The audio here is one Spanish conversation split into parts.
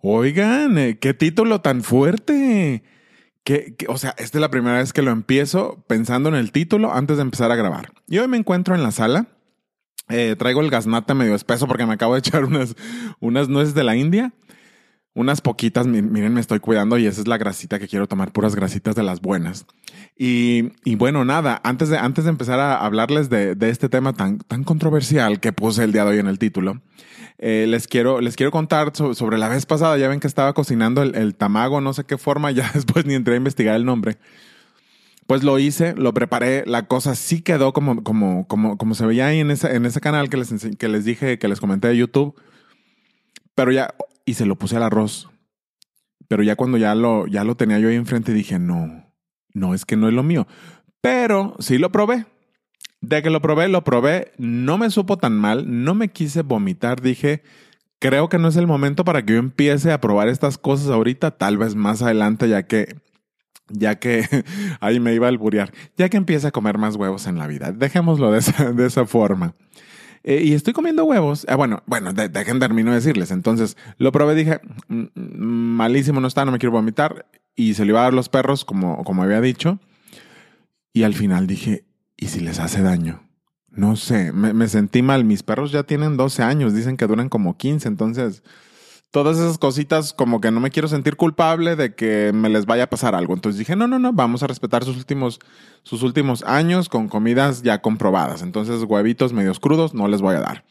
Oigan, eh, qué título tan fuerte. Que, o sea, esta es la primera vez que lo empiezo pensando en el título antes de empezar a grabar. Y hoy me encuentro en la sala. Eh, traigo el gaznate medio espeso porque me acabo de echar unas, unas nueces de la India. Unas poquitas, miren, me estoy cuidando y esa es la grasita que quiero tomar, puras grasitas de las buenas. Y, y bueno, nada, antes de, antes de empezar a hablarles de, de, este tema tan, tan controversial que puse el día de hoy en el título, eh, les, quiero, les quiero contar sobre, la vez pasada. Ya ven que estaba cocinando el, el tamago, no sé qué forma, ya después ni entré a investigar el nombre. Pues lo hice, lo preparé, la cosa sí quedó como, como, como, como se veía ahí en ese, en ese canal que les, que les dije, que les comenté de YouTube. Pero ya, y se lo puse al arroz. Pero ya cuando ya lo, ya lo tenía yo ahí enfrente dije, no, no, es que no es lo mío. Pero sí lo probé. De que lo probé, lo probé, no me supo tan mal, no me quise vomitar, dije, creo que no es el momento para que yo empiece a probar estas cosas ahorita, tal vez más adelante, ya que, ya que, ahí me iba a alburear, ya que empiece a comer más huevos en la vida. Dejémoslo de esa, de forma. Eh, y estoy comiendo huevos. Ah, bueno, bueno, dejen termino de decirles. Entonces lo probé, dije, mm, mm, malísimo no está, no me quiero vomitar. Y se lo iba a dar los perros, como, como había dicho. Y al final dije, ¿y si les hace daño? No sé, me, sentí mal. Mis perros ya tienen 12 años, dicen que duran como 15. Entonces, todas esas cositas como que no me quiero sentir culpable de que me les vaya a pasar algo. Entonces dije, no, no, no, vamos a respetar sus últimos, sus últimos años con comidas ya comprobadas. Entonces huevitos medios crudos no les voy a dar.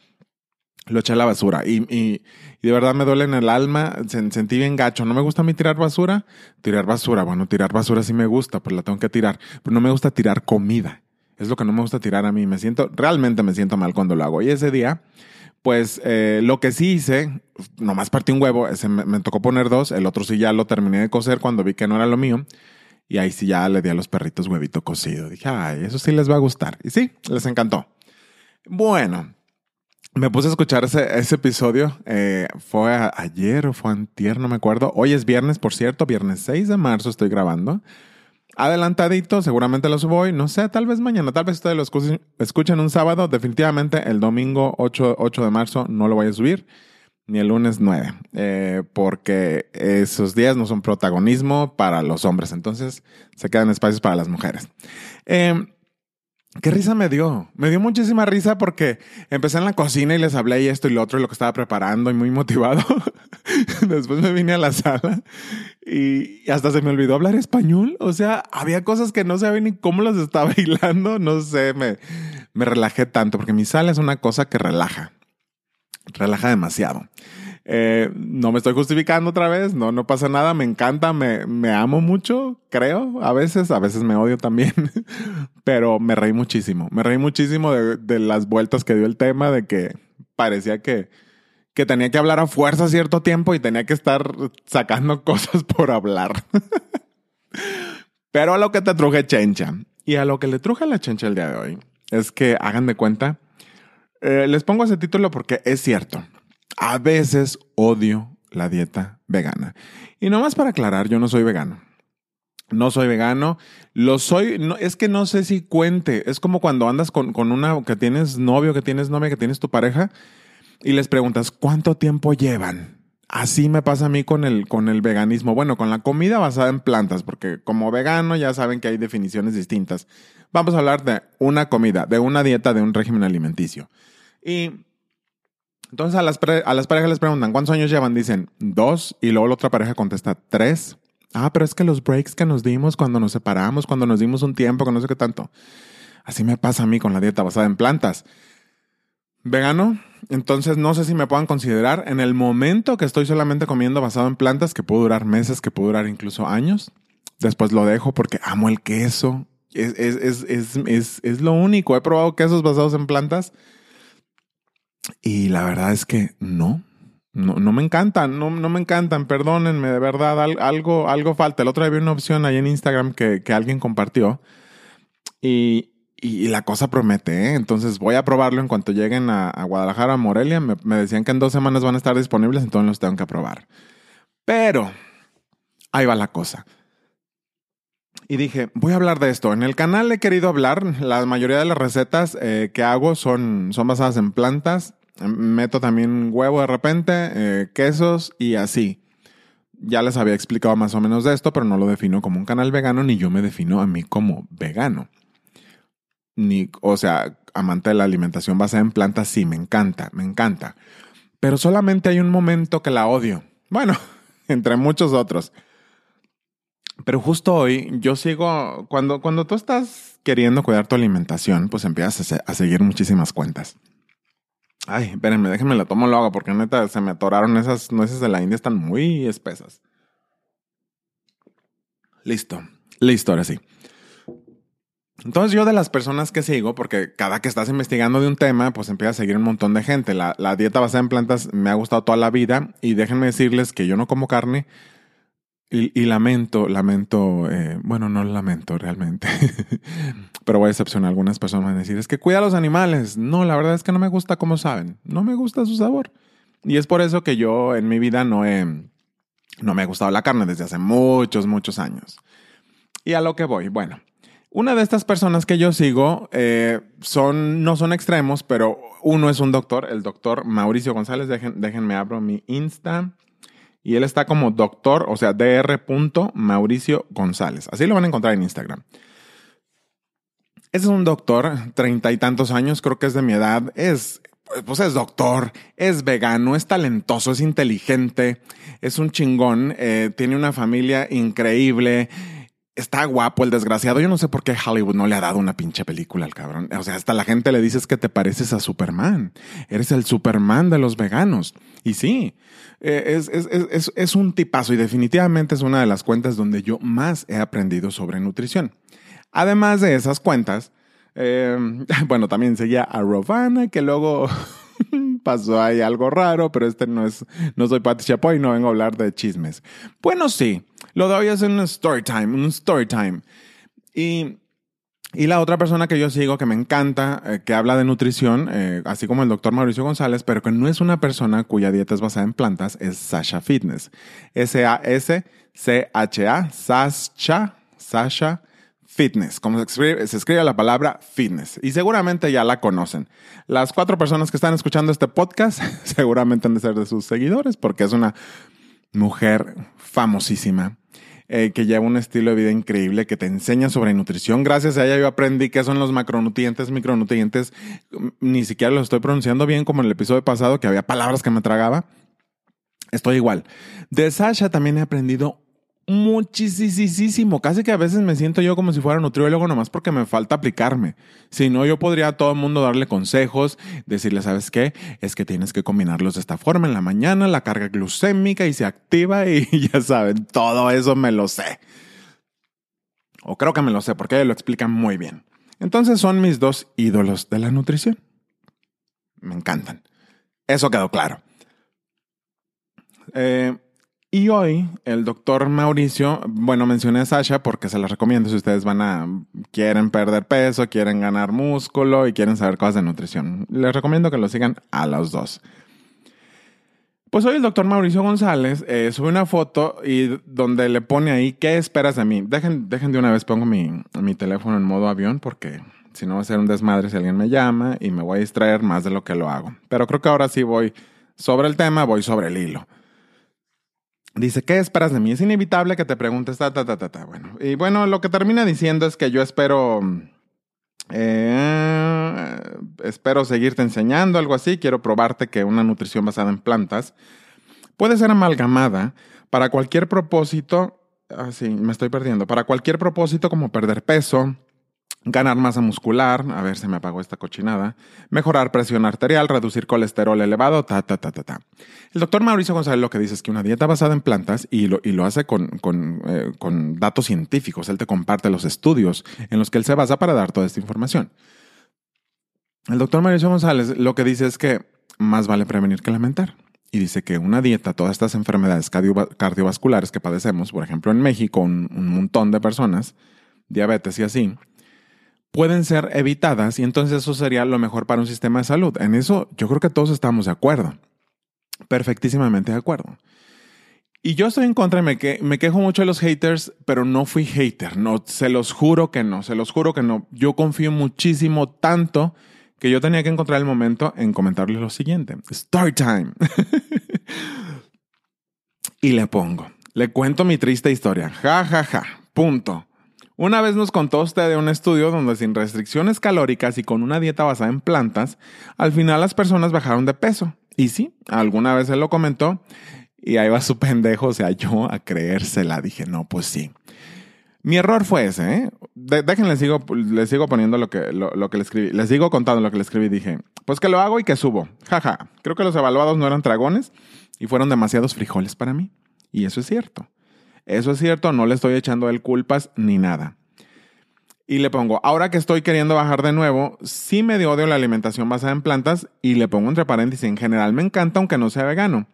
Lo eché a la basura y, y, de verdad me duele en el alma, sentí bien gacho. No me gusta a mí tirar basura, tirar basura. Bueno, tirar basura sí me gusta, pues la tengo que tirar. Pero no me gusta tirar comida. Es lo que no me gusta tirar a mí. Me siento, realmente me siento mal cuando lo hago. Y ese día pues eh, lo que sí hice, nomás partí un huevo, ese me, tocó poner dos, el otro sí ya lo terminé de cocer cuando vi que no era lo mío. Y ahí sí ya le di a los perritos huevito cocido. Dije, ay, eso sí les va a gustar. Y sí, les encantó. Bueno, me puse a escuchar ese, ese episodio. Eh, fue ayer o fue antier, no me acuerdo. Hoy es viernes, por cierto, viernes 6 de marzo estoy grabando adelantadito, seguramente lo subo hoy, no sé, tal vez mañana, tal vez ustedes lo escuchen, un sábado, definitivamente el domingo 8, 8, de marzo no lo voy a subir, ni el lunes 9, eh, porque esos días no son protagonismo para los hombres, entonces se quedan espacios para las mujeres. Eh, ¿Qué risa me dio? Me dio muchísima risa porque empecé en la cocina y les hablé y esto y lo otro y lo que estaba preparando y muy motivado. Después me vine a la sala y hasta se me olvidó hablar español. O sea, había cosas que no sabía ni cómo las estaba hilando. No sé, me, me relajé tanto porque mi sala es una cosa que relaja. Relaja demasiado. Eh, no me estoy justificando otra vez, no, no pasa nada, me encanta, me, me amo mucho, creo, a veces, a veces me odio también, pero me reí muchísimo, me reí muchísimo de, de, las vueltas que dio el tema, de que parecía que, que tenía que hablar a fuerza cierto tiempo y tenía que estar sacando cosas por hablar. pero a lo que te truje chencha, y a lo que le truje la chencha el día de hoy, es que hagan de cuenta, eh, les pongo ese título porque es cierto a veces odio la dieta vegana. Y nomás para aclarar, yo no soy vegano. No soy vegano. Lo soy, no, es que no sé si cuente. Es como cuando andas con, con una que tienes novio, que tienes novia, que tienes tu pareja y les preguntas, ¿cuánto tiempo llevan? Así me pasa a mí con el, con el veganismo. Bueno, con la comida basada en plantas, porque como vegano ya saben que hay definiciones distintas. Vamos a hablar de una comida, de una dieta, de un régimen alimenticio. Y entonces a las, a las parejas les preguntan, ¿cuántos años llevan? Dicen, dos, y luego la otra pareja contesta, tres. Ah, pero es que los breaks que nos dimos cuando nos separamos, cuando nos dimos un tiempo, que no sé qué tanto. Así me pasa a mí con la dieta basada en plantas. Vegano, entonces no sé si me puedan considerar en el momento que estoy solamente comiendo basado en plantas, que puede durar meses, que puede durar incluso años. Después lo dejo porque amo el queso. Es, es, es, es, lo único. He probado quesos basados en plantas y la verdad es que no, no, no me encantan, no, no me encantan, perdónenme, de verdad, algo, algo falta. El otro día vi una opción ahí en Instagram que, que alguien compartió y, y, la cosa promete, ¿eh? entonces voy a probarlo en cuanto lleguen a, Guadalajara, a Morelia. Me, decían que en dos semanas van a estar disponibles, entonces los tengo que probar. Pero ahí va la cosa. Y dije, voy a hablar de esto. En el canal he querido hablar, la mayoría de las recetas eh, que hago son, son basadas en plantas Meto también huevo de repente, eh, quesos y así. Ya les había explicado más o menos de esto, pero no lo defino como un canal vegano, ni yo me defino a mí como vegano. Ni, o sea, amante de la alimentación basada en plantas, sí, me encanta, me encanta. Pero solamente hay un momento que la odio. Bueno, entre muchos otros. Pero justo hoy yo sigo, cuando, cuando tú estás queriendo cuidar tu alimentación, pues empiezas a, seguir muchísimas cuentas. Ay, espérenme, déjenme la tomo lo hago porque neta se me atoraron esas nueces de la India, están muy espesas. Listo, listo, ahora sí. Entonces yo de las personas que sigo, porque cada que estás investigando de un tema, pues empieza a seguir un montón de gente. La, dieta basada en plantas me ha gustado toda la vida y déjenme decirles que yo no como carne y, lamento, lamento, eh, bueno, no lamento realmente, pero voy a excepcionar a algunas personas van a decir, es que cuida a los animales. No, la verdad es que no me gusta como saben, no me gusta su sabor. Y es por eso que yo en mi vida no he, no me ha gustado la carne desde hace muchos, muchos años. Y a lo que voy, bueno, una de estas personas que yo sigo eh, son, no son extremos, pero uno es un doctor, el doctor Mauricio González, déjenme abro mi Insta. Y él está como doctor, o sea, dr. Mauricio González. Así lo van a encontrar en Instagram. Ese es un doctor, treinta y tantos años, creo que es de mi edad. Es, pues es doctor, es vegano, es talentoso, es inteligente, es un chingón, eh, tiene una familia increíble está guapo el desgraciado. Yo no sé por qué Hollywood no le ha dado una pinche película al cabrón. O sea, hasta la gente le dices que te pareces a Superman. Eres el Superman de los veganos. Y sí, eh, es, un tipazo y definitivamente es una de las cuentas donde yo más he aprendido sobre nutrición. Además de esas cuentas, eh, bueno, también seguía a Rovana, que luego pasó ahí algo raro, pero este no es, no soy Pati Chapoy, no vengo a hablar de chismes. Bueno, sí, lo doy es un story time, un story time. Y, y la otra persona que yo sigo que me encanta, eh, que habla de nutrición, eh, así como el doctor Mauricio González, pero que no es una persona cuya dieta es basada en plantas, es Sasha Fitness. S-A-S-C-H-A, Sasha, Sasha Fitness, como se escribe, se escribe, la palabra fitness. Y seguramente ya la conocen. Las cuatro personas que están escuchando este podcast seguramente han de ser de sus seguidores porque es una mujer famosísima eh, que lleva un estilo de vida increíble, que te enseña sobre nutrición. Gracias a ella yo aprendí qué son los macronutrientes, micronutrientes. Ni siquiera lo estoy pronunciando bien como en el episodio pasado, que había palabras que me tragaba. Estoy igual. De Sasha también he aprendido muchísimo. Casi que a veces me siento yo como si fuera nutriólogo nomás porque me falta aplicarme. Si no, yo podría a todo el mundo darle consejos, decirle, ¿sabes qué? Es que tienes que combinarlos de esta forma. En la mañana la carga glucémica y se activa y ya saben, todo eso me lo sé. O creo que me lo sé porque lo explica muy bien. Entonces son mis dos ídolos de la nutrición. Me encantan. Eso quedó claro. Eh, y hoy el doctor Mauricio, bueno, mencioné a Sasha porque se las recomiendo si ustedes van a, quieren perder peso, quieren ganar músculo y quieren saber cosas de nutrición. Les recomiendo que lo sigan a los dos. Pues hoy el doctor Mauricio González eh, sube una foto y donde le pone ahí, ¿qué esperas de mí? Dejen, dejen de una vez, pongo mi, mi teléfono en modo avión porque si no va a ser un desmadre si alguien me llama y me voy a distraer más de lo que lo hago. Pero creo que ahora sí voy sobre el tema, voy sobre el hilo. Dice, ¿qué esperas de mí? Es inevitable que te preguntes, ta, ta, ta, ta, ta. Bueno, y bueno, lo que termina diciendo es que yo espero, eh, espero seguirte enseñando, algo así. Quiero probarte que una nutrición basada en plantas puede ser amalgamada para cualquier propósito. Así, ah, me estoy perdiendo. Para cualquier propósito como perder peso, ganar masa muscular, a ver, se me apagó esta cochinada, mejorar presión arterial, reducir colesterol elevado, ta, ta, ta, ta, ta. El doctor Mauricio González lo que dice es que una dieta basada en plantas, y lo, y lo hace con, con, eh, con datos científicos, él te comparte los estudios en los que él se basa para dar toda esta información. El doctor Mauricio González lo que dice es que más vale prevenir que lamentar. Y dice que una dieta, todas estas enfermedades cardiovasculares que padecemos, por ejemplo en México, un, un montón de personas, diabetes y así, pueden ser evitadas y entonces eso sería lo mejor para un sistema de salud. En eso yo creo que todos estamos de acuerdo. Perfectísimamente de acuerdo. Y yo estoy en contra me, que, me quejo mucho de los haters, pero no fui hater. No, se los juro que no, se los juro que no. Yo confío muchísimo tanto que yo tenía que encontrar el momento en comentarles lo siguiente. Story time. y le pongo. Le cuento mi triste historia. Ja, ja, ja. Punto. Una vez nos contó usted de un estudio donde sin restricciones calóricas y con una dieta basada en plantas, al final las personas bajaron de peso. Y sí, alguna vez él lo comentó y ahí va su pendejo, o sea, yo a creérsela dije, no, pues sí. Mi error fue ese, ¿eh? déjenle, sigo, les sigo poniendo lo que, lo, que le escribí. Les sigo contando lo que le escribí. Dije, pues que lo hago y que subo. Jaja, creo que los evaluados no eran dragones y fueron demasiados frijoles para mí. Y eso es cierto. Eso es cierto, no le estoy echando el culpas ni nada. Y le pongo, ahora que estoy queriendo bajar de nuevo, sí me odio la alimentación basada en plantas y le pongo entre paréntesis, en general me encanta aunque no sea vegano.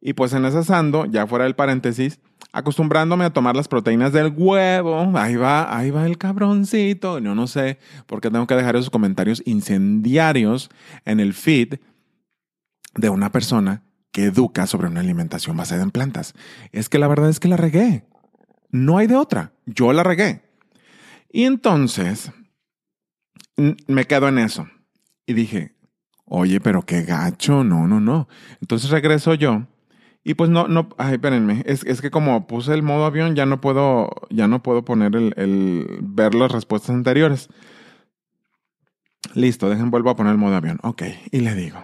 Y pues en ese sando, ya fuera del paréntesis, acostumbrándome a tomar las proteínas del huevo, ahí va, ahí va el cabroncito. Yo no sé por qué tengo que dejar esos comentarios incendiarios en el feed de una persona que educa sobre una alimentación basada en plantas. Es que la verdad es que la regué. No hay de otra. Yo la regué. Y entonces me quedo en eso. Y dije, oye, pero qué gacho. No, no, no. Entonces regreso yo. Y pues no, no, ay, espérenme, es, es, que como puse el modo avión, ya no puedo, ya no puedo poner el, el, ver las respuestas anteriores. Listo, dejen, vuelvo a poner el modo avión. Ok, y le digo,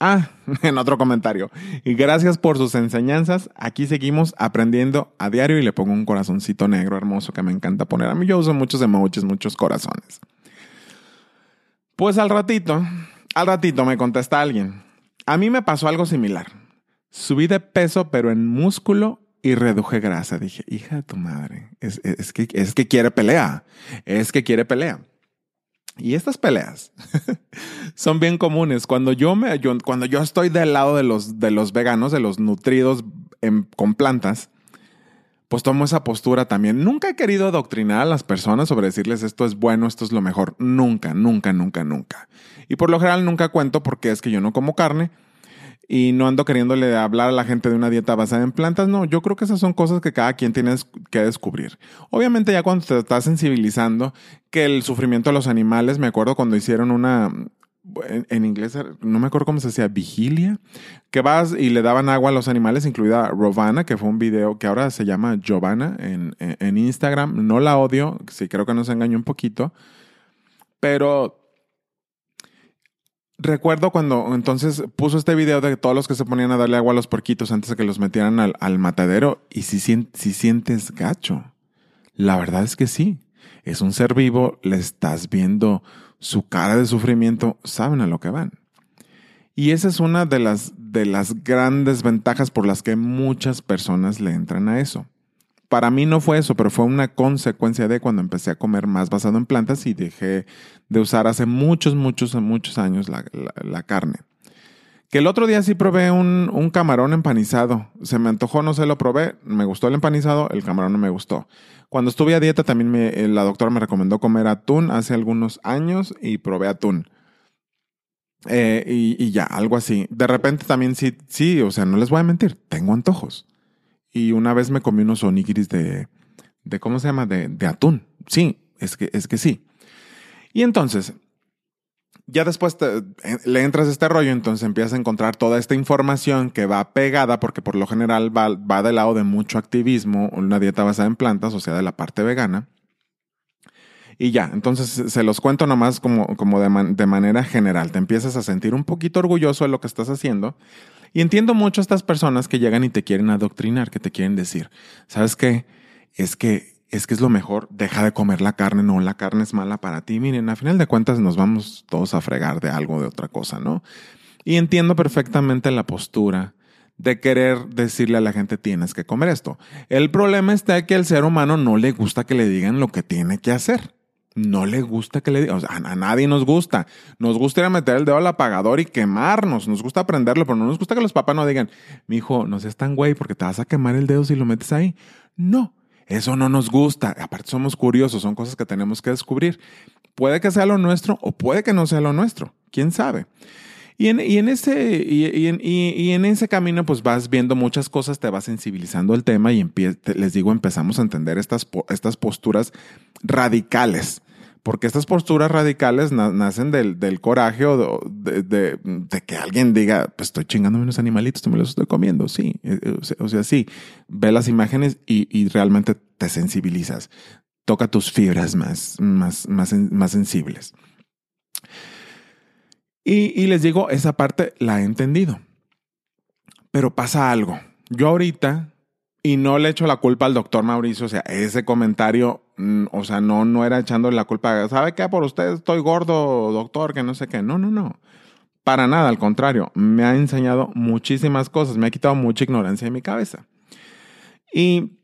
Ah, en otro comentario. Y gracias por sus enseñanzas. Aquí seguimos aprendiendo a diario y le pongo un corazoncito negro hermoso que me encanta poner. A mí yo uso muchos emojis, muchos corazones. Pues al ratito, al ratito me contesta alguien. A mí me pasó algo similar. Subí de peso, pero en músculo y reduje grasa. Dije, hija de tu madre, es, que, es que quiere pelea. Es que quiere pelea. Y estas peleas son bien comunes. Cuando yo, me, cuando yo estoy del lado de los, de los veganos, de los nutridos con plantas, pues tomo esa postura también. Nunca he querido adoctrinar a las personas sobre decirles esto es bueno, esto es lo mejor. Nunca, nunca, nunca, nunca. Y por lo general nunca cuento porque es que yo no como carne y no ando queriéndole hablar a la gente de una dieta basada en plantas. No, yo creo que esas son cosas que cada quien tiene que descubrir. Obviamente ya cuando te estás sensibilizando que el sufrimiento de los animales, me acuerdo cuando hicieron una, en, inglés, no me acuerdo cómo se decía, vigilia, que vas y le daban agua a los animales, incluida Rovana, que fue un video que ahora se llama Giovanna en, en Instagram. No la odio, sí creo que nos engañó un poquito, pero Recuerdo cuando entonces puso este video de todos los que se ponían a darle agua a los porquitos antes de que los metieran al, matadero y si, si sientes gacho. La verdad es que sí. Es un ser vivo, le estás viendo su cara de sufrimiento, saben a lo que van. Y esa es una de las, de las grandes ventajas por las que muchas personas le entran a eso. Para mí no fue eso, pero fue una consecuencia de cuando empecé a comer más basado en plantas y dejé de usar hace muchos, muchos, muchos años la, carne. Que el otro día sí probé un, un, camarón empanizado. Se me antojó, no se lo probé. Me gustó el empanizado, el camarón no me gustó. Cuando estuve a dieta también me, eh, la doctora me recomendó comer atún hace algunos años y probé atún. Eh, y, y, ya, algo así. De repente también sí, sí, o sea, no les voy a mentir, tengo antojos. Y una vez me comí unos onigiris de, de ¿cómo se llama? De, de atún. Sí, es que, es que sí. Y entonces, ya después eh, le entras a este rollo, entonces empiezas a encontrar toda esta información que va pegada, porque por lo general va, va del lado de mucho activismo, una dieta basada en plantas, o sea, de la parte vegana. Y ya, entonces se los cuento nomás como, como de, de manera general. Te empiezas a sentir un poquito orgulloso de lo que estás haciendo y entiendo mucho a estas personas que llegan y te quieren adoctrinar, que te quieren decir, ¿sabes qué? Es que es que es lo mejor, deja de comer la carne, no, la carne es mala para ti. Miren, a final de cuentas nos vamos todos a fregar de algo, de otra cosa, ¿no? Y entiendo perfectamente la postura de querer decirle a la gente tienes que comer esto. El problema está que al ser humano no le gusta que le digan lo que tiene que hacer no le gusta que le digan, o sea, a nadie nos gusta. Nos gusta ir a meter el dedo al apagador y quemarnos. Nos gusta aprenderlo, pero no nos gusta que los papás no digan, mi hijo, no seas tan güey porque te vas a quemar el dedo si lo metes ahí. No, eso no nos gusta. Aparte somos curiosos, son cosas que tenemos que descubrir. Puede que sea lo nuestro o puede que no sea lo nuestro. ¿Quién sabe? Y en, ese, y, en, ese camino, pues vas viendo muchas cosas, te vas sensibilizando el tema y les digo, empezamos a entender estas, estas posturas radicales Porque estas posturas radicales nacen del, del coraje o de, de, que alguien diga, pues estoy chingándome unos animalitos, me los estoy comiendo. Sí, eh, eh, o sea, sí, ve las imágenes y, y, realmente te sensibilizas. Toca tus fibras más, más, más, más sensibles. Y, y les digo, esa parte la he entendido. Pero pasa algo. Yo ahorita y no le echo la culpa al doctor Mauricio, o sea, ese comentario, mm, o sea, no, no era echándole la culpa, ¿sabe qué? Por usted estoy gordo, doctor, que no sé qué. No, no, no. Para nada, al contrario, me ha enseñado muchísimas cosas, me ha quitado mucha ignorancia de mi cabeza. Y,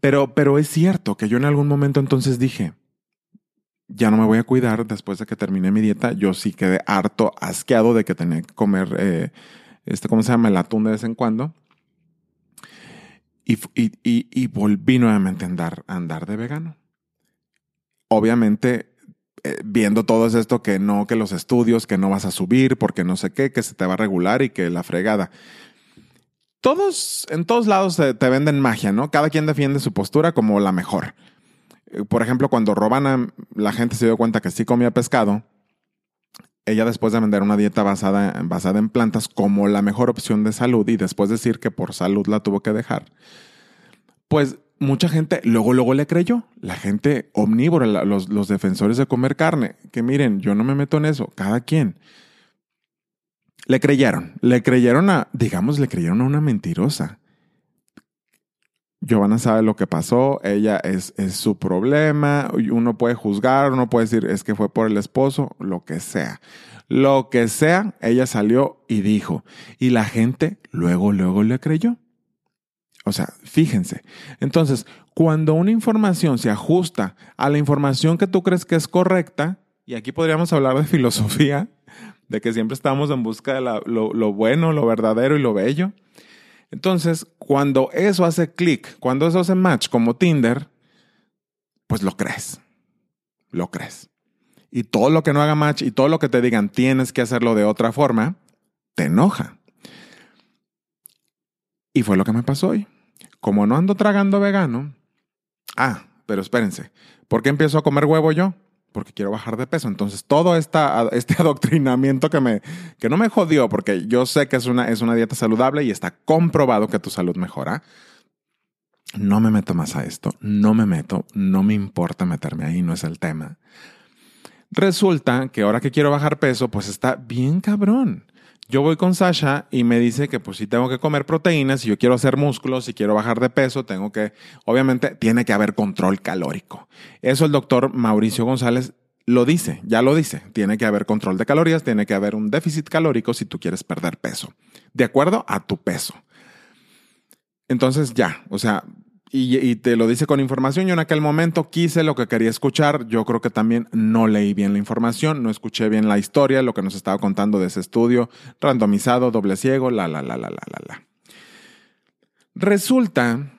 pero, pero es cierto que yo en algún momento entonces dije, ya no me voy a cuidar después de que terminé mi dieta. Yo sí quedé harto, asqueado de que tenía que comer, eh, este, ¿cómo se llama? El atún de vez en cuando. Y, y, y, volví nuevamente a andar, a andar de vegano. Obviamente, eh, viendo todo esto, que no, que los estudios, que no vas a subir, porque no sé qué, que se te va a regular y que la fregada. Todos, en todos lados te, te venden magia, ¿no? Cada quien defiende su postura como la mejor. Eh, por ejemplo, cuando Robana, la gente se dio cuenta que sí comía pescado, ella después de vender una dieta basada, basada en plantas como la mejor opción de salud y después decir que por salud la tuvo que dejar, pues mucha gente luego, luego le creyó. La gente omnívora, los, los defensores de comer carne, que miren, yo no me meto en eso, cada quien. Le creyeron, le creyeron a, digamos, le creyeron a una mentirosa. Giovanna sabe lo que pasó, ella es, su problema, uno puede juzgar, uno puede decir es que fue por el esposo, lo que sea. Lo que sea, ella salió y dijo. Y la gente luego, luego le creyó. O sea, fíjense. Entonces, cuando una información se ajusta a la información que tú crees que es correcta, y aquí podríamos hablar de filosofía, de que siempre estamos en busca de lo bueno, lo verdadero y lo bello, entonces, cuando eso hace clic, cuando eso hace match como Tinder, pues lo crees. Lo crees. Y todo lo que no haga match y todo lo que te digan tienes que hacerlo de otra forma, te enoja. Y fue lo que me pasó hoy. Como no ando tragando vegano, ah, pero espérense, ¿por qué empiezo a comer huevo yo? Porque quiero bajar de peso. Entonces, todo este adoctrinamiento que, me, que no me jodió, porque yo sé que es una, es una dieta saludable y está comprobado que tu salud mejora. No me meto más a esto, no me meto, no me importa meterme ahí, no es el tema. Resulta que ahora que quiero bajar peso, pues está bien cabrón. Yo voy con Sasha y me dice que pues si tengo que comer proteínas, si yo quiero hacer músculos, si quiero bajar de peso, tengo que, obviamente tiene que haber control calórico. Eso el doctor Mauricio González lo dice, ya lo dice. Tiene que haber control de calorías, tiene que haber un déficit calórico si tú quieres perder peso, de acuerdo a tu peso. Entonces ya, o sea, y, te lo dice con información. Yo en aquel momento quise lo que quería escuchar. Yo creo que también no leí bien la información, no escuché bien la historia, lo que nos estaba contando de ese estudio, randomizado, doble ciego, la, la, la, la, la, la, la. Resulta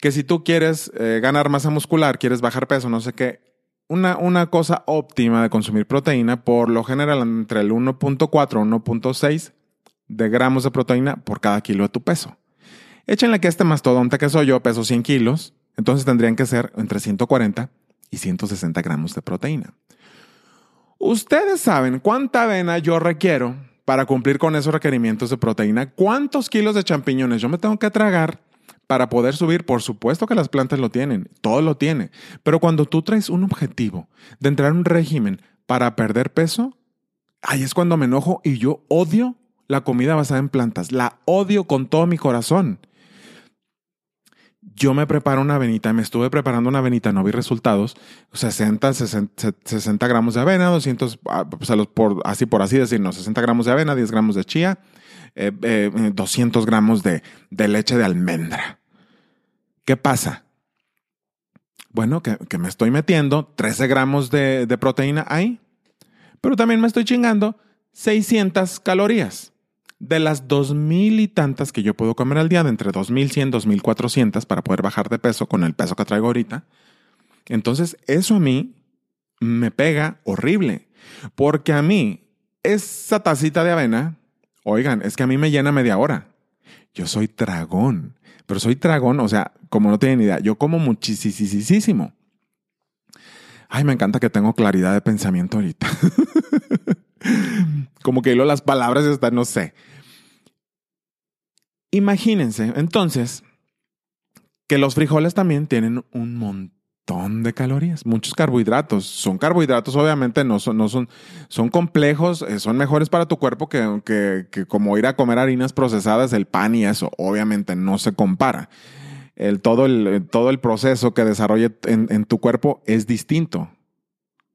que si tú quieres eh, ganar masa muscular, quieres bajar peso, no sé qué, una, una cosa óptima de consumir proteína, por lo general entre el 1.4 y 1.6 de gramos de proteína por cada kilo de tu peso. Échenle que este mastodonte que soy yo peso 100 kilos, entonces tendrían que ser entre 140 y 160 gramos de proteína. Ustedes saben cuánta avena yo requiero para cumplir con esos requerimientos de proteína, cuántos kilos de champiñones yo me tengo que tragar para poder subir. Por supuesto que las plantas lo tienen, todo lo tiene, pero cuando tú traes un objetivo de entrar en un régimen para perder peso, ahí es cuando me enojo y yo odio la comida basada en plantas, la odio con todo mi corazón yo me preparo una avenita, me estuve preparando una avenita, no vi resultados, 60, 60, gramos de avena, 200, ah, por, así por así decirlo, 60 gramos de avena, 10 gramos de chía, 200 eh, gramos de, de, leche de almendra. ¿Qué pasa? Bueno, que, que me estoy metiendo 13 gramos de, de proteína ahí, pero también me estoy chingando 600 calorías de las dos mil y tantas que yo puedo comer al día, de entre 2100 y 2400 para poder bajar de peso con el peso que traigo ahorita, entonces eso a mí me pega horrible. Porque a mí, esa tacita de avena, oigan, es que a mí me llena media hora. Yo soy dragón, pero soy dragón, o sea, como no tienen idea, yo como muchísimo. Ay, me encanta que tengo claridad de pensamiento ahorita. Como que hilo las palabras están, no sé. Imagínense, entonces, que los frijoles también tienen un montón de calorías, muchos carbohidratos. Son carbohidratos, obviamente, no son, no son, son complejos, eh, son mejores para tu cuerpo que, que, como ir a comer harinas procesadas, el pan y eso, obviamente no se compara. El, todo, el, todo el proceso que desarrolle en, en tu cuerpo es distinto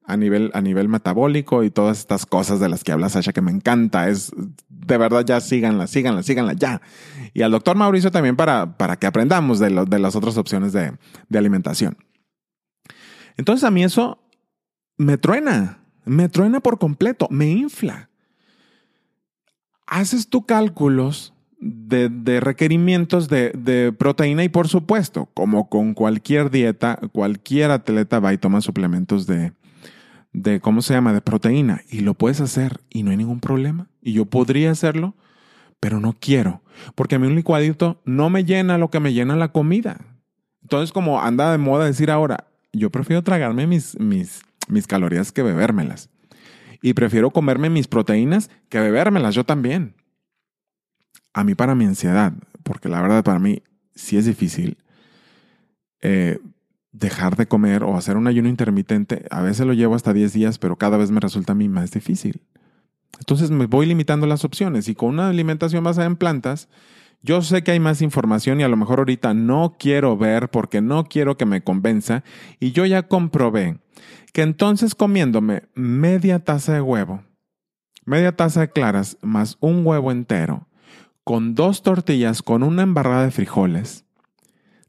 a nivel, a nivel metabólico y todas estas cosas de las que habla Sasha que me encanta. Es de verdad ya síganla, síganla, síganla ya. Y al doctor Mauricio también para, para que aprendamos de, de las otras opciones de, de alimentación. Entonces a mí eso me truena, me truena por completo, me infla. Haces tú cálculos de, de requerimientos de, de, proteína y por supuesto, como con cualquier dieta, cualquier atleta va y toma suplementos de, de, ¿cómo se llama?, de proteína y lo puedes hacer y no hay ningún problema. Y yo podría hacerlo, pero no quiero, porque a mí un licuadito no me llena lo que me llena la comida. Entonces, como anda de moda decir ahora, yo prefiero tragarme mis, mis, mis calorías que bebérmelas. Y prefiero comerme mis proteínas que bebérmelas yo también. A mí para mi ansiedad, porque la verdad para mí sí es difícil. Eh, dejar de comer o hacer un ayuno intermitente, a veces lo llevo hasta 10 días, pero cada vez me resulta a mí más difícil. Entonces me voy limitando las opciones y con una alimentación basada en plantas, yo sé que hay más información y a lo mejor ahorita no quiero ver porque no quiero que me convenza y yo ya comprobé que entonces comiéndome media taza de huevo, media taza de claras más un huevo entero, con dos tortillas con una embarrada de frijoles,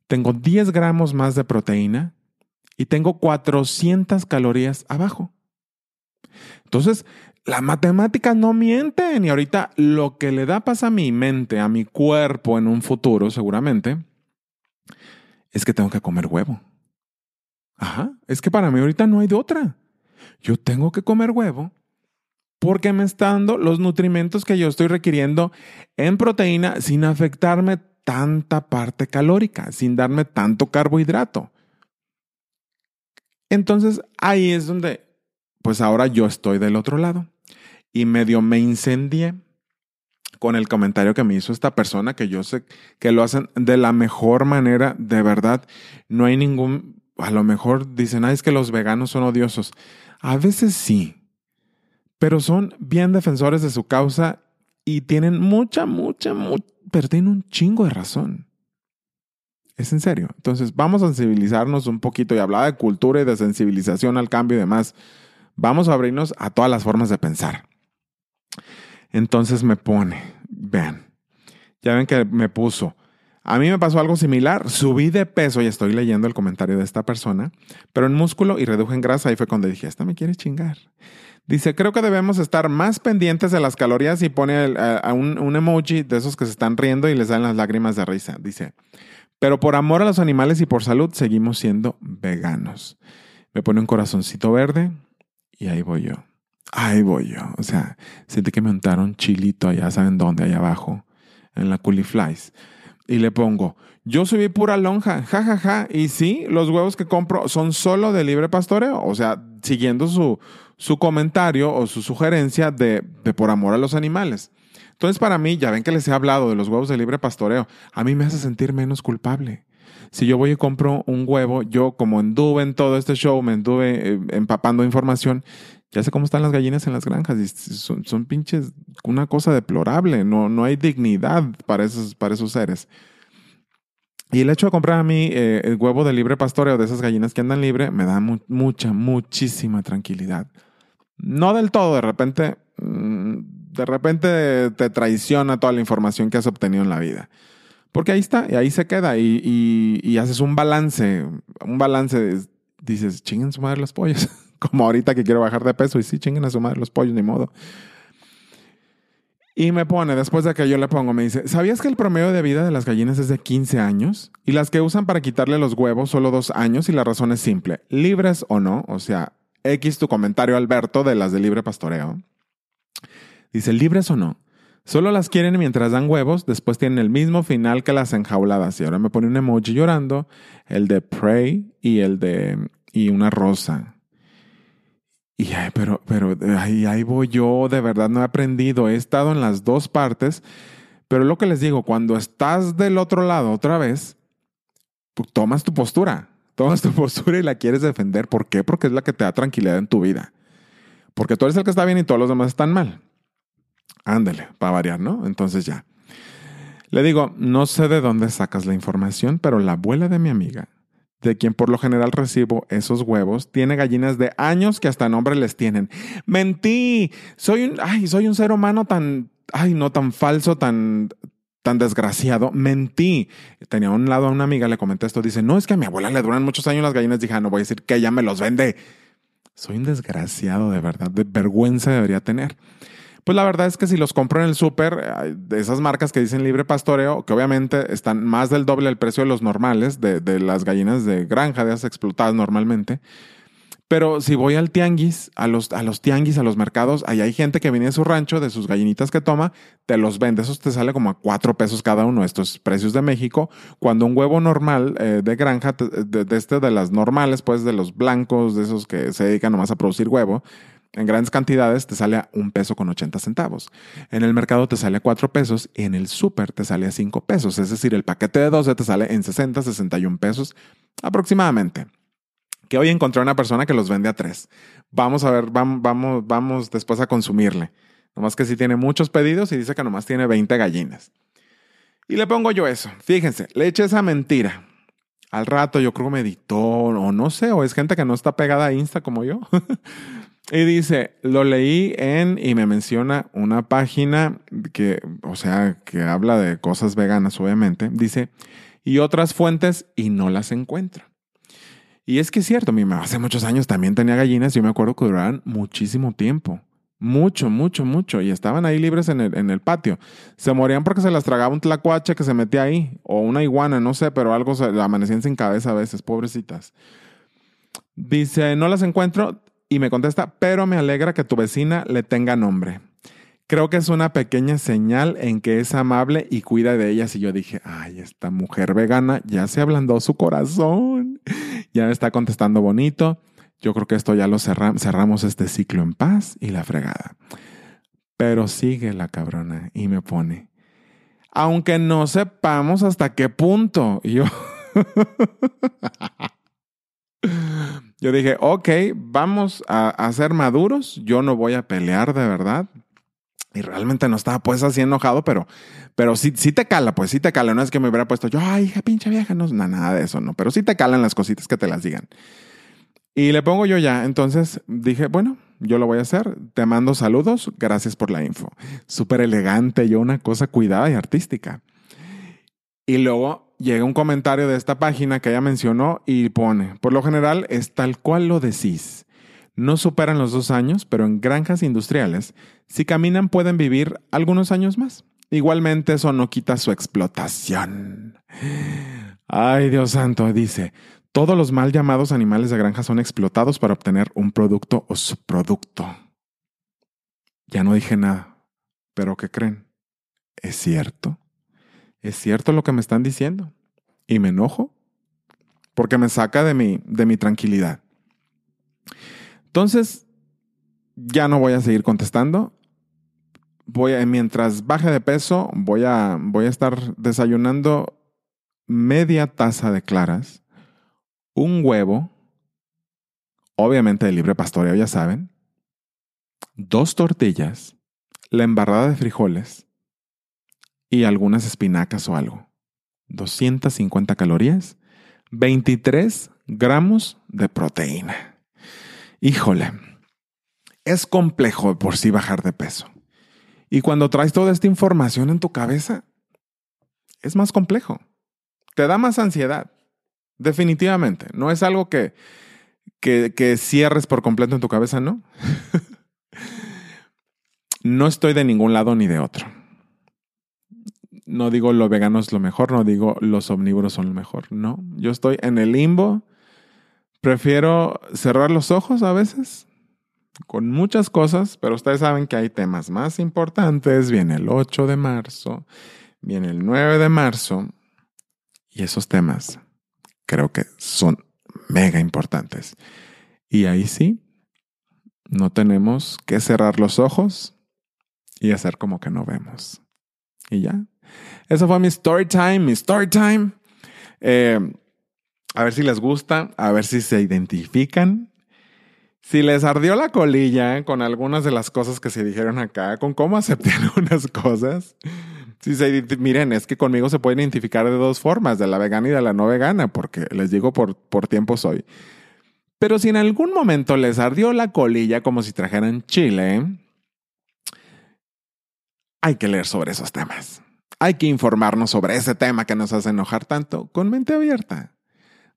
tengo 10 gramos más de proteína y tengo 400 calorías abajo. Entonces, las matemáticas no mienten y ahorita lo que le da paz a mi mente, a mi cuerpo en un futuro seguramente, es que tengo que comer huevo. Ajá, es que para mí ahorita no hay de otra. Yo tengo que comer huevo porque me está dando los nutrimentos que yo estoy requiriendo en proteína sin afectarme tanta parte calórica, sin darme tanto carbohidrato. Entonces ahí es donde, pues ahora yo estoy del otro lado y medio me incendié con el comentario que me hizo esta persona, que yo sé que lo hacen de la mejor manera, de verdad, no hay ningún, a lo mejor dicen, ay, es que los veganos son odiosos. A veces sí, pero son bien defensores de su causa y tienen mucha, mucha, mucha pero un chingo de razón. Es en serio. Entonces, vamos a sensibilizarnos un poquito y hablar de cultura y de sensibilización al cambio y demás. Vamos a abrirnos a todas las formas de pensar. Entonces me pone, vean, ya ven que me puso. A mí me pasó algo similar. Subí de peso y estoy leyendo el comentario de esta persona, pero en músculo y reduje en grasa. Ahí fue cuando dije, esta me quiere chingar. Dice, creo que debemos estar más pendientes de las calorías y pone a, un, emoji de esos que se están riendo y les dan las lágrimas de risa. Dice, pero por amor a los animales y por salud seguimos siendo veganos. Me pone un corazoncito verde y ahí voy yo. Ahí voy yo. O sea, siente que me untaron chilito allá, ¿saben dónde? Allá abajo, en la Flies. Y le pongo, yo subí pura lonja, jajaja. Ja, ja. Y sí, los huevos que compro son solo de libre pastoreo. O sea, siguiendo su, su comentario o su sugerencia de, de por amor a los animales. Entonces, para mí, ya ven que les he hablado de los huevos de libre pastoreo, a mí me hace sentir menos culpable. Si yo voy y compro un huevo, yo como anduve en todo este show, me anduve eh, empapando información, ya sé cómo están las gallinas en las granjas y son, son pinches, una cosa deplorable, no, no hay dignidad para esos, para esos seres. Y el hecho de comprar a mí eh, el huevo de libre pastoreo de esas gallinas que andan libre me da mucha, muchísima tranquilidad. No del todo, de repente, mm, de repente te traiciona toda la información que has obtenido en la vida. Porque ahí está, y ahí se queda, y, haces un balance, un balance, dices, chinguen su madre los pollos. Como ahorita que quiero bajar de peso, y sí, chinguen a su madre los pollos, ni modo. Y me pone, después de que yo le pongo, me dice, ¿sabías que el promedio de vida de las gallinas es de 15 años? Y las que usan para quitarle los huevos solo dos años y la razón es simple, libres o no, o sea, X tu comentario Alberto de las de libre pastoreo. Dice, libres o no, solo las quieren mientras dan huevos, después tienen el mismo final que las enjauladas. Y ahora me pone un emoji llorando, el de pray y el de, y una rosa. Y ay, pero, pero ahí, ahí voy yo, de verdad no he aprendido, he estado en las dos partes, pero lo que les digo, cuando estás del otro lado otra vez, pues, tomas tu postura, tomas tu postura y la quieres defender. ¿Por qué? Porque es la que te da tranquilidad en tu vida. Porque tú eres el que está bien y todos los demás están mal. Ándale, para variar, ¿no? Entonces ya. Le digo, no sé de dónde sacas la información, pero la abuela de mi amiga, de quien por lo general recibo esos huevos, tiene gallinas de años que hasta nombre les tienen. Mentí. Soy un, ay, soy un ser humano tan, ay, no tan falso, tan, tan desgraciado. Mentí. Tenía a un lado a una amiga, le comenté esto. Dice, no, es que a mi abuela le duran muchos años las gallinas. Dije, ah, no voy a decir que ella me los vende. Soy un desgraciado, de verdad. De vergüenza debería tener. Pues la verdad es que si los compro en el súper, de esas marcas que dicen libre pastoreo, que obviamente están más del doble del precio de los normales, de, de las gallinas de granja, de esas explotadas normalmente, pero si voy al tianguis, a los, a los tianguis, a los mercados, ahí hay gente que viene de su rancho, de sus gallinitas que toma, te los vende. Eso te sale como a cuatro pesos cada uno, estos precios de México. Cuando un huevo normal eh, de granja, de, de, este, de las normales, pues de los blancos, de esos que se dedican nomás a producir huevo, en grandes cantidades te sale a un peso con 80 centavos. En el mercado te sale a cuatro pesos y en el súper te sale a cinco pesos. Es decir, el paquete de 12 te sale en 60, 61 pesos aproximadamente que hoy encontré una persona que los vende a tres. Vamos a ver, vamos, vamos, vamos después a consumirle. Nomás que sí tiene muchos pedidos y dice que nomás tiene 20 gallinas. Y le pongo yo eso. Fíjense, le eché esa mentira. Al rato yo creo que me editó o no sé, o es gente que no está pegada a Insta como yo. y dice, lo leí en y me menciona una página que, o sea, que habla de cosas veganas, obviamente. Dice, y otras fuentes y no las encuentro. Y es que es cierto, mi mamá hace muchos años también tenía gallinas, yo me acuerdo que duraban muchísimo tiempo. Mucho, mucho, mucho. Y estaban ahí libres en el, en el patio. Se morían porque se las tragaba un tlacuache que se metía ahí. O una iguana, no sé, pero algo se, amanecían sin cabeza a veces, pobrecitas. Dice, no las encuentro. Y me contesta, pero me alegra que tu vecina le tenga nombre. Creo que es una pequeña señal en que es amable y cuida de ellas. Y yo dije, ay, esta mujer vegana ya se ablandó su corazón ya me está contestando bonito. Yo creo que esto ya lo cerramos este ciclo en paz y la fregada. Pero sigue la cabrona y me pone, aunque no sepamos hasta qué punto. Y yo, yo dije, ok, vamos a, a, ser maduros. Yo no voy a pelear de verdad. Y realmente no estaba pues así enojado, pero, pero sí, sí te cala, pues sí te cala. No es que me hubiera puesto yo, ay, hija pinche vieja, no, nada de eso, no. Pero sí te calan las cositas que te las digan. Y le pongo yo ya. Entonces dije, bueno, yo lo voy a hacer. Te mando saludos. Gracias por la info. Súper elegante, yo una cosa cuidada y artística. Y luego llega un comentario de esta página que ella mencionó y pone, por lo general es tal cual lo decís. No superan los dos años, pero en granjas industriales, si caminan pueden vivir algunos años más. Igualmente eso no quita su explotación. Ay, Dios santo, dice, todos los mal llamados animales de granja son explotados para obtener un producto o subproducto. Ya no dije nada, pero ¿qué creen? ¿Es cierto? ¿Es cierto lo que me están diciendo? Y me enojo porque me saca de mi, de mi tranquilidad. Entonces, ya no voy a seguir contestando. Voy a, mientras baje de peso, voy a, voy a estar desayunando media taza de claras, un huevo, obviamente de libre pastoreo, ya saben, dos tortillas, la embarrada de frijoles y algunas espinacas o algo. 250 calorías, 23 gramos de proteína. Híjole, es complejo por sí bajar de peso. Y cuando traes toda esta información en tu cabeza, es más complejo. Te da más ansiedad. Definitivamente. No es algo que, que, cierres por completo en tu cabeza, ¿no? no estoy de ningún lado ni de otro. No digo lo vegano es lo mejor, no digo los omnívoros son lo mejor. No, yo estoy en el limbo Prefiero cerrar los ojos a veces con muchas cosas, pero ustedes saben que hay temas más importantes. Viene el 8 de marzo, viene el 9 de marzo, y esos temas creo que son mega importantes. Y ahí sí, No tenemos que cerrar los ojos y hacer como que no vemos. Y ya. Eso fue mi story time, mi story time. Eh, a ver si les gusta, a ver si se identifican. Si les ardió la colilla con algunas de las cosas que se dijeron acá, con cómo acepté algunas cosas. Si se, miren, es que conmigo se pueden identificar de dos formas, de la vegana y de la no vegana, porque les digo por, por tiempo soy. Pero si en algún momento les ardió la colilla como si trajeran chile, hay que leer sobre esos temas. Hay que informarnos sobre ese tema que nos hace enojar tanto con mente abierta.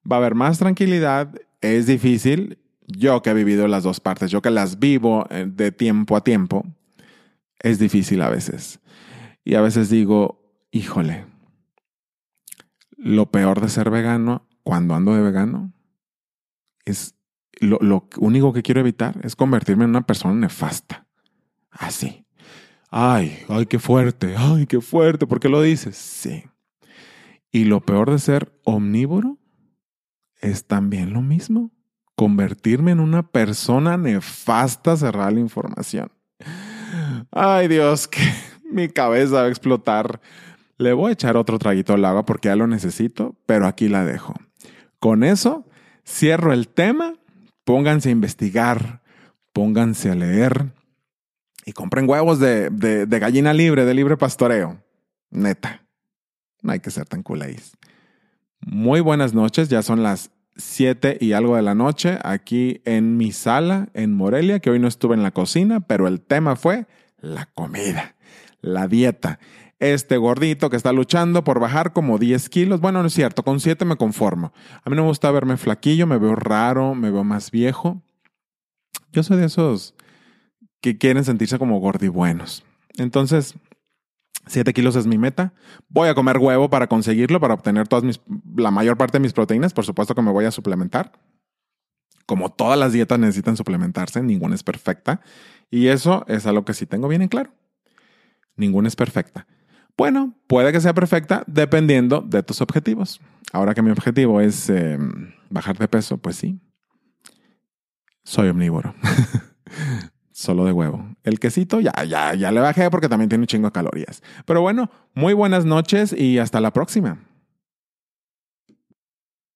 Va a haber más tranquilidad, es difícil. Yo que he vivido las dos partes, yo que las vivo eh, de tiempo a tiempo, es difícil a veces. Y a veces digo, híjole, lo peor de ser vegano cuando ando de vegano es lo, lo único que quiero evitar es convertirme en una persona nefasta. Así. Ay, ay, qué fuerte, ay, qué fuerte, ¿por qué lo dices? Sí. Y lo peor de ser omnívoro es también lo mismo. Convertirme en una persona nefasta, cerrar la información. Ay, Dios, que mi cabeza va a explotar. Le voy a echar otro traguito al agua porque ya lo necesito, pero aquí la dejo. Con eso, cierro el tema. Pónganse a investigar, pónganse a leer y compren huevos de, de, gallina libre, de libre pastoreo. Neta. No hay que ser tan culéis. Muy buenas noches, ya son las 7 y algo de la noche aquí en mi sala en Morelia, que hoy no estuve en la cocina, pero el tema fue la comida, la dieta. Este gordito que está luchando por bajar como 10 kilos, bueno, no es cierto, con 7 me conformo. A mí no me gusta verme flaquillo, me veo raro, me veo más viejo. Yo soy de esos que quieren sentirse como gordibuenos. Entonces, 7 kilos es mi meta. Voy a comer huevo para conseguirlo, para obtener todas mis, la mayor parte de mis proteínas. Por supuesto que me voy a suplementar. Como todas las dietas necesitan suplementarse, ninguna es perfecta. Y eso es algo que sí tengo bien en claro. Ninguna es perfecta. Bueno, puede que sea perfecta dependiendo de tus objetivos. Ahora que mi objetivo es em, bajar de peso, pues sí. Soy omnívoro. solo de huevo. El quesito ya, ya, ya le bajé porque también tiene un chingo de calorías. Pero bueno, muy buenas noches y hasta la próxima.